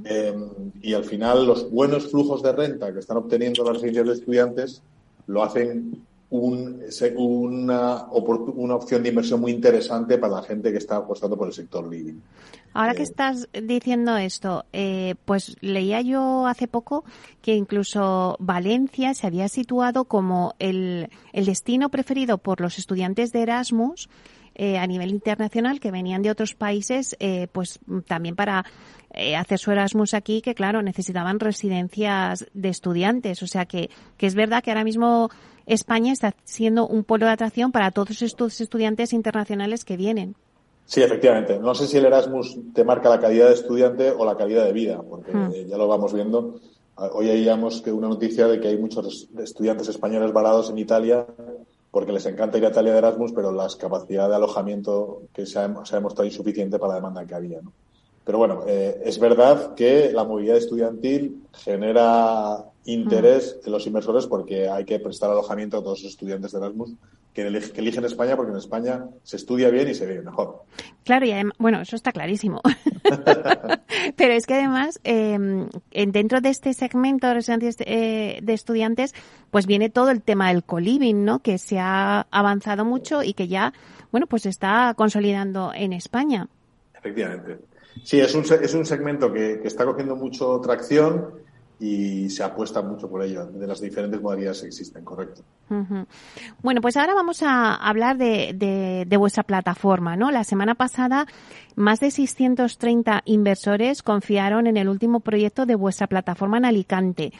Em, y al final los buenos flujos de renta que están obteniendo las residencias de estudiantes lo hacen un, una, una, opción de inversión muy interesante para la gente que está apostando por el sector living. Ahora que eh, estás diciendo esto, eh, pues leía yo hace poco que incluso Valencia se había situado como el, el destino preferido por los estudiantes de Erasmus eh, a nivel internacional que venían de otros países, eh, pues también para eh, hacer su Erasmus aquí, que claro, necesitaban residencias de estudiantes. O sea que, que es verdad que ahora mismo España está siendo un polo de atracción para todos estos estudiantes internacionales que vienen. Sí, efectivamente. No sé si el Erasmus te marca la calidad de estudiante o la calidad de vida, porque hmm. ya lo vamos viendo. Hoy oíamos que una noticia de que hay muchos estudiantes españoles varados en Italia porque les encanta ir a Italia de Erasmus, pero la capacidad de alojamiento que se ha, demostrado insuficiente para la demanda que había. ¿no? Pero bueno, eh, es verdad que la movilidad estudiantil genera interés en los inversores porque hay que prestar alojamiento a todos los estudiantes de Erasmus que, eligen España porque en España se estudia bien y se vive mejor. Claro, y además, bueno, eso está clarísimo. Pero es que además, eh, dentro de este segmento de residencias eh, de, estudiantes, pues viene todo el tema del co-living, ¿no? Que se ha avanzado mucho y que ya, bueno, pues se está consolidando en España. Efectivamente. Sí, es un, es un segmento que, que está cogiendo mucho tracción y se apuesta mucho por ello, de las diferentes modalidades que existen, correcto. Bueno, pues ahora vamos a hablar de, de, vuestra plataforma, ¿no? La semana pasada, más de 630 inversores confiaron en el último proyecto de vuestra plataforma en Alicante.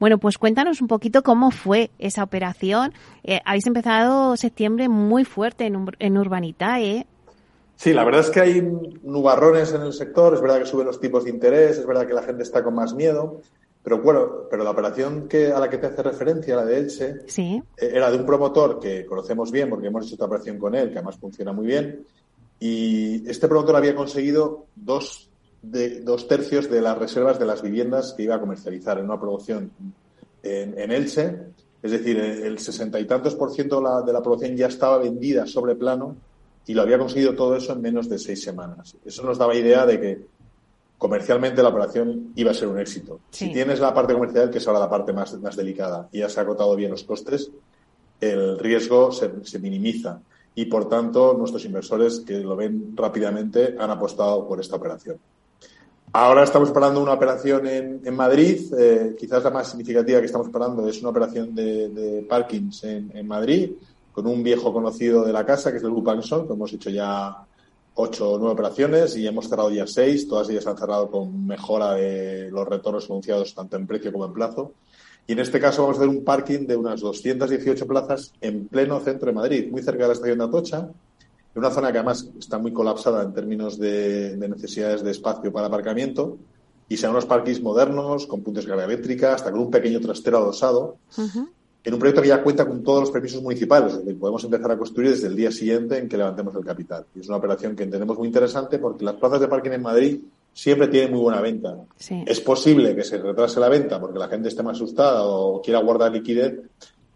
Bueno, pues cuéntanos un poquito cómo fue esa operación. Eh, habéis empezado septiembre muy fuerte en, en Urbanitae. Sí, la verdad es que hay nubarrones en el sector, es verdad que suben los tipos de interés, es verdad que la gente está con más miedo, pero bueno, pero la operación que, a la que te hace referencia, la de Elche, sí. Eh, era de un promotor que conocemos bien porque hemos hecho otra operación con él, que además funciona muy bien. Y este promotor había conseguido dos, de, dos tercios de las reservas de las viviendas que iba a comercializar en una producción en, en Elche. Es decir, el sesenta y tantos por ciento de la, de la producción ya estaba vendida sobre plano y lo había conseguido todo eso en menos de seis semanas. Eso nos daba idea de que comercialmente la operación iba a ser un éxito. Si tienes la parte comercial, que es ahora la parte más, más delicada, y ya se ha acotado bien los costes, el riesgo se, minimiza y por tanto nuestros inversores que lo ven rápidamente han apostado por esta operación. Ahora estamos parando una operación en, Madrid, eh, quizás la más significativa que estamos parando es una operación de, parkings en, Madrid con un viejo conocido de la casa que es el Grupo Anson, que hemos hecho ya ocho o nueve operaciones y hemos cerrado ya seis, todas ellas han cerrado con mejora de los retornos anunciados tanto en precio como en plazo. Y en este caso vamos a hacer un parking de unas 218 plazas en pleno centro de Madrid, muy cerca de la estación de Atocha, en una zona que además está muy colapsada en términos de, necesidades de espacio para aparcamiento. Y sean unos parkings modernos, con carga eléctrica, hasta con un pequeño trastero adosado. En un proyecto que ya cuenta con todos los permisos municipales, que podemos empezar a construir desde el día siguiente en que levantemos el capital. Y es una operación que entendemos muy interesante porque las plazas de parking en Madrid siempre tiene muy buena venta. Es posible que se retrase la venta porque la gente esté más asustada o quiera guardar liquidez,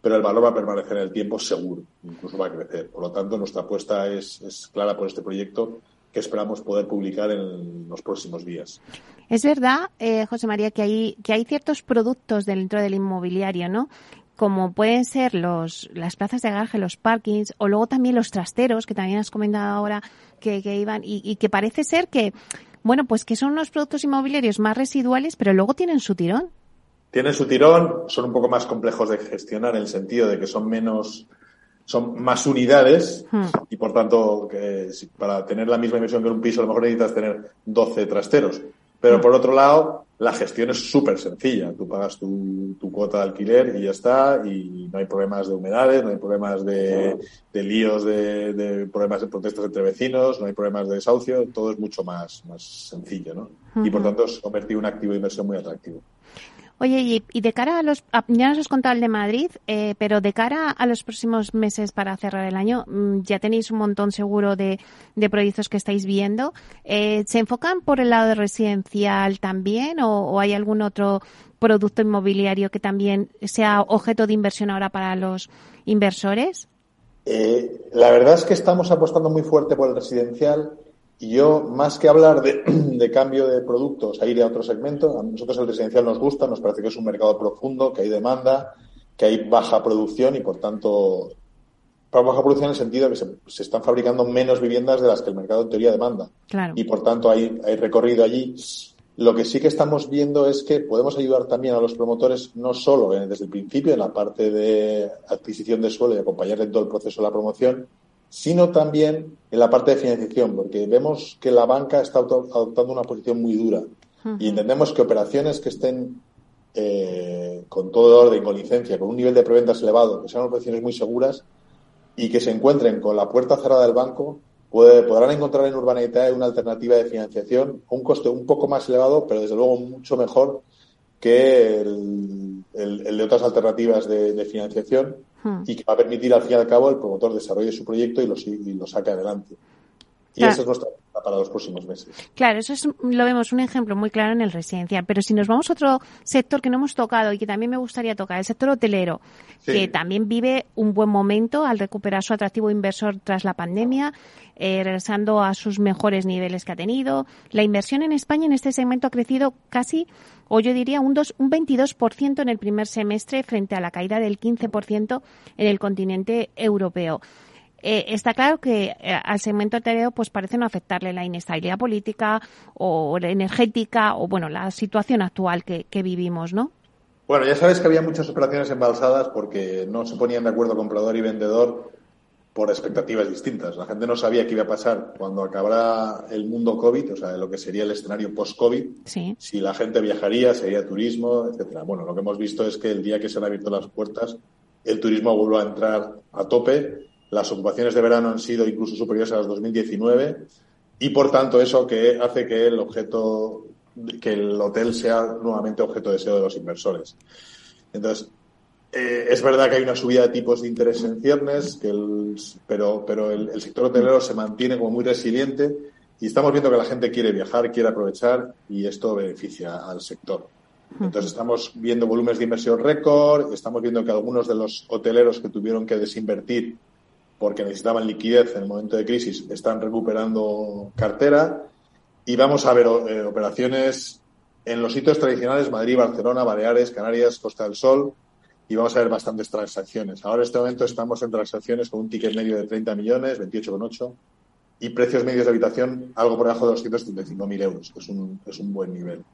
pero el valor va a permanecer en el tiempo seguro, incluso va a crecer. Por lo tanto, nuestra apuesta es, clara por este proyecto que esperamos poder publicar en los próximos días. Es verdad, eh, José María, que hay, que hay ciertos productos dentro del inmobiliario, ¿no? Como pueden ser los, las plazas de garaje, los parkings, o luego también los trasteros, que también has comentado ahora que, que iban, y, y, que parece ser que, bueno, pues que son unos productos inmobiliarios más residuales, pero luego tienen su tirón. Tienen su tirón, son un poco más complejos de gestionar en el sentido de que son menos, son más unidades hmm. y por tanto que para tener la misma inversión que un piso a lo mejor necesitas tener 12 trasteros. Pero hmm. por otro lado, la gestión es súper sencilla. Tú pagas tu, cuota de alquiler y ya está, y no hay problemas de humedades, no hay problemas de, líos, de, problemas de protestas entre vecinos, no hay problemas de desahucio, todo es mucho más, más sencillo, ¿no? Y por tanto es convertir un activo de inversión muy atractivo. Oye, y, de cara a los, ya nos has contado el de Madrid, eh, pero de cara a los próximos meses para cerrar el año, mm, ya tenéis un montón seguro de, de proyectos que estáis viendo. Eh, ¿Se enfocan por el lado de residencial también o, hay algún otro producto inmobiliario que también sea objeto de inversión ahora para los inversores? Eh, la verdad es que estamos apostando muy fuerte por el residencial y yo, más que hablar de, cambio de productos a ir a otro segmento, a nosotros el residencial nos gusta, nos parece que es un mercado profundo, que hay demanda, que hay baja producción y, por tanto, baja producción en el sentido de que se, están fabricando menos viviendas de las que el mercado en teoría demanda. Y, por tanto, hay, hay recorrido allí. Lo que sí que estamos viendo es que podemos ayudar también a los promotores, no solo desde el principio, en la parte de adquisición de suelo y acompañar en todo el proceso de la promoción, sino también en la parte de financiación, porque vemos que la banca está adoptando una posición muy dura. Y entendemos que operaciones que estén eh, con todo orden, con licencia, con un nivel de preventas elevado, que sean operaciones muy seguras y que se encuentren con la puerta cerrada del banco, podrán encontrar en Urbanitae una alternativa de financiación a un coste un poco más elevado, pero desde luego mucho mejor que el, de otras alternativas de financiación Hmm. y que va a permitir al fin y al cabo el promotor desarrolle su proyecto y lo, y lo saque adelante. Y es nuestra para los próximos meses. Claro, eso es, lo vemos un ejemplo muy claro en el residencial. Pero si nos vamos a otro sector que no hemos tocado y que también me gustaría tocar, el sector hotelero, que también vive un buen momento al recuperar su atractivo inversor tras la pandemia, eh, regresando a sus mejores niveles que ha tenido. La inversión en España en este segmento ha crecido casi, o yo diría, un, dos, un 22% en el primer semestre frente a la caída del 15% en el continente europeo. Eh, está claro que eh, al segmento hotelero pues parece no afectarle la inestabilidad política o energética o bueno la situación actual que, vivimos, ¿no? Bueno, ya sabes que había muchas operaciones embalsadas porque no se ponían de acuerdo comprador y vendedor por expectativas distintas. La gente no sabía qué iba a pasar cuando acabara el mundo COVID, o sea, lo que sería el escenario post-COVID, si la gente viajaría, sería turismo, etcétera. Bueno, lo que hemos visto es que el día que se han abierto las puertas, el turismo vuelve a entrar a tope las ocupaciones de verano han sido incluso superiores a las 2019 y por tanto eso que hace que el objeto, que el hotel sea nuevamente objeto de deseo de los inversores. Entonces, eh, es verdad que hay una subida de tipos de interés en ciernes, que pero, pero el, sector hotelero se mantiene como muy resiliente y estamos viendo que la gente quiere viajar, quiere aprovechar y esto beneficia al sector. Entonces estamos viendo volúmenes de inversión récord, estamos viendo que algunos de los hoteleros que tuvieron que desinvertir porque necesitaban liquidez en el momento de crisis, están recuperando cartera y vamos a ver eh, operaciones en los sitios tradicionales, Madrid, Barcelona, Baleares, Canarias, Costa del Sol, y vamos a ver bastantes transacciones. Ahora en este momento estamos en transacciones con un ticket medio de 30 millones, 28,8 y precios medios de habitación algo por debajo de 235.000 euros, que es un, es un buen nivel.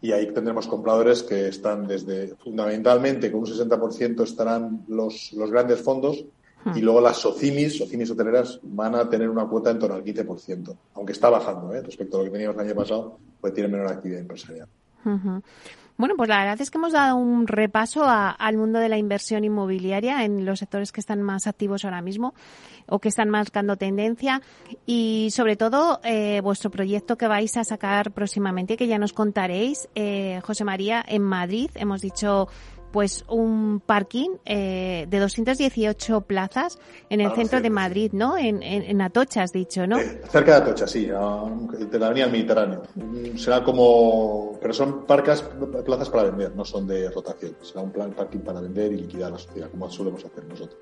Y ahí tendremos compradores que están desde, fundamentalmente, con un 60% estarán los, los grandes fondos y luego las socimis, socimis hoteleras, van a tener una cuota en torno al 15%, aunque está bajando ¿eh? respecto a lo que teníamos el año pasado, pues tiene menor actividad empresarial. Bueno, pues la verdad es que hemos dado un repaso al mundo de la inversión inmobiliaria en los sectores que están más activos ahora mismo o que están marcando tendencia y sobre todo eh, vuestro proyecto que vais a sacar próximamente que ya nos contaréis, eh, José María, en Madrid. Hemos dicho pues un parking eh, de 218 plazas en el centro de Madrid, ¿no? En, en, Atocha, has dicho, ¿no? Eh, cerca de Atocha, sí, de la avenida Mediterráneo. Será como... Pero son parcas, plazas para vender, no son de rotación. Será un plan parking para vender y liquidar la sociedad, como solemos hacer nosotros.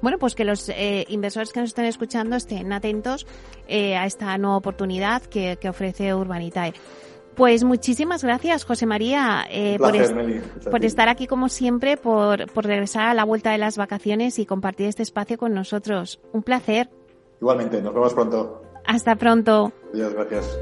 Bueno, pues que los eh, inversores que nos están escuchando estén atentos a esta nueva oportunidad que, que ofrece Urbanitae. Pues muchísimas gracias, José María, eh, por, por, estar aquí como siempre, por, por regresar a la vuelta de las vacaciones y compartir este espacio con nosotros. Un placer. Igualmente, nos vemos pronto. Hasta pronto. Adiós, gracias.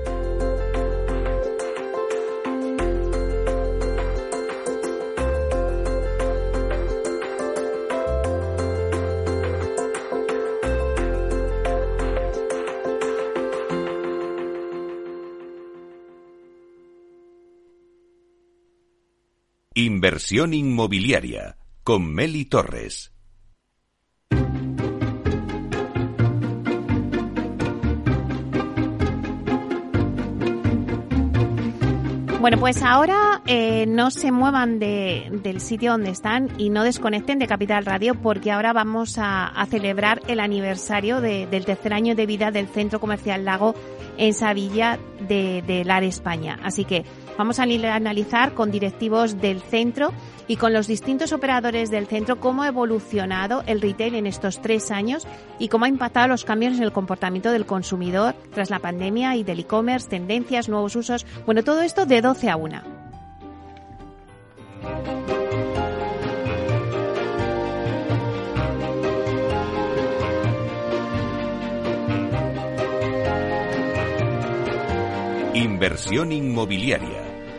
Inversión inmobiliaria con Meli Torres. Bueno, pues ahora eh, no se muevan del sitio donde están y no desconecten de Capital Radio porque ahora vamos a, celebrar el aniversario del tercer año de vida del Centro Comercial Lago en Sevilla de, de Lar España. Así que Vamos a analizar con directivos del centro y con los distintos operadores del centro cómo ha evolucionado el retail en estos tres años y cómo ha impactado los cambios en el comportamiento del consumidor tras la pandemia y del e-commerce, tendencias, nuevos usos. Bueno, todo esto de 12 a 1. Inversión inmobiliaria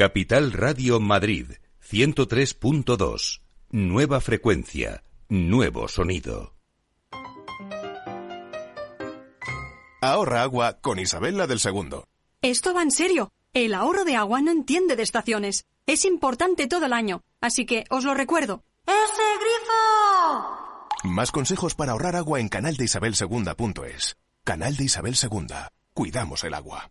Capital Radio Madrid 103.2. Nueva frecuencia, nuevo sonido. Ahorra agua con Isabel del Segundo. Esto va en serio. El ahorro de agua no entiende de estaciones. Es importante todo el año. Así que os lo recuerdo. ¡Ese grifo! Más consejos para ahorrar agua en canaldeisabelsegunda.es. Canal de Isabel Segunda. Cuidamos el agua.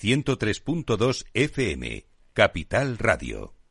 103.2 FM, Capital Radio.